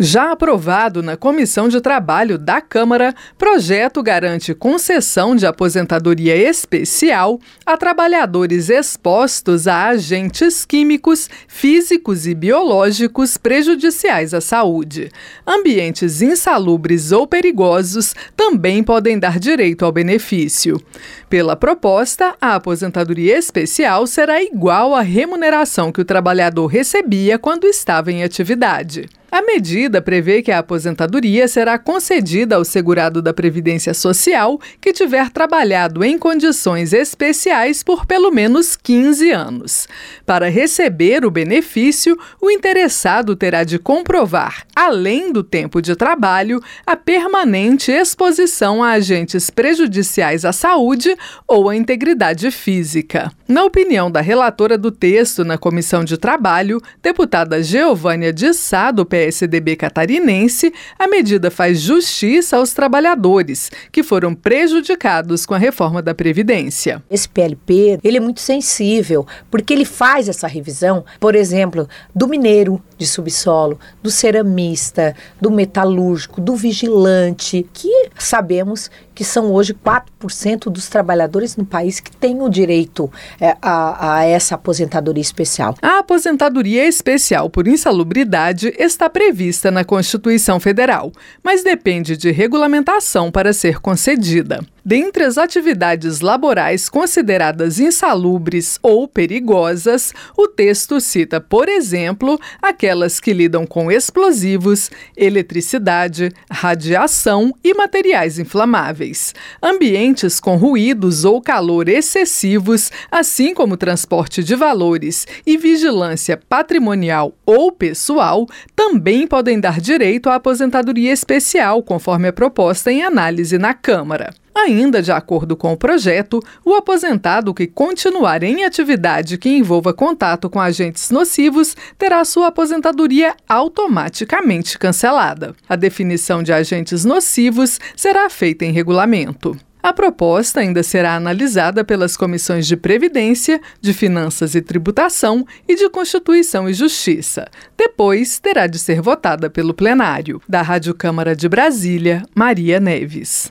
Já aprovado na Comissão de Trabalho da Câmara, projeto garante concessão de aposentadoria especial a trabalhadores expostos a agentes químicos, físicos e biológicos prejudiciais à saúde. Ambientes insalubres ou perigosos também podem dar direito ao benefício. Pela proposta, a aposentadoria especial será igual à remuneração que o trabalhador recebia quando estava em atividade. A medida prevê que a aposentadoria será concedida ao segurado da Previdência Social que tiver trabalhado em condições especiais por pelo menos 15 anos. Para receber o benefício, o interessado terá de comprovar, além do tempo de trabalho, a permanente exposição a agentes prejudiciais à saúde ou à integridade física. Na opinião da relatora do texto na Comissão de Trabalho, deputada Geovânia de Sá, do PS, PSDB catarinense, a medida faz justiça aos trabalhadores que foram prejudicados com a reforma da Previdência. Esse PLP, ele é muito sensível, porque ele faz essa revisão, por exemplo, do mineiro de subsolo, do ceramista, do metalúrgico, do vigilante, que sabemos que são hoje 4% dos trabalhadores no país que têm o direito é, a, a essa aposentadoria especial. A aposentadoria especial por insalubridade está prevista na Constituição Federal, mas depende de regulamentação para ser concedida. Dentre as atividades laborais consideradas insalubres ou perigosas, o texto cita, por exemplo, aquelas que lidam com explosivos, eletricidade, radiação e materiais inflamáveis, ambientes com ruídos ou calor excessivos, assim como transporte de valores e vigilância patrimonial ou pessoal, também podem dar direito à aposentadoria especial, conforme a proposta em análise na Câmara. Ainda de acordo com o projeto, o aposentado que continuar em atividade que envolva contato com agentes nocivos terá sua aposentadoria automaticamente cancelada. A definição de agentes nocivos será feita em regulamento. A proposta ainda será analisada pelas comissões de Previdência, de Finanças e Tributação e de Constituição e Justiça. Depois terá de ser votada pelo plenário. Da Rádio Câmara de Brasília, Maria Neves.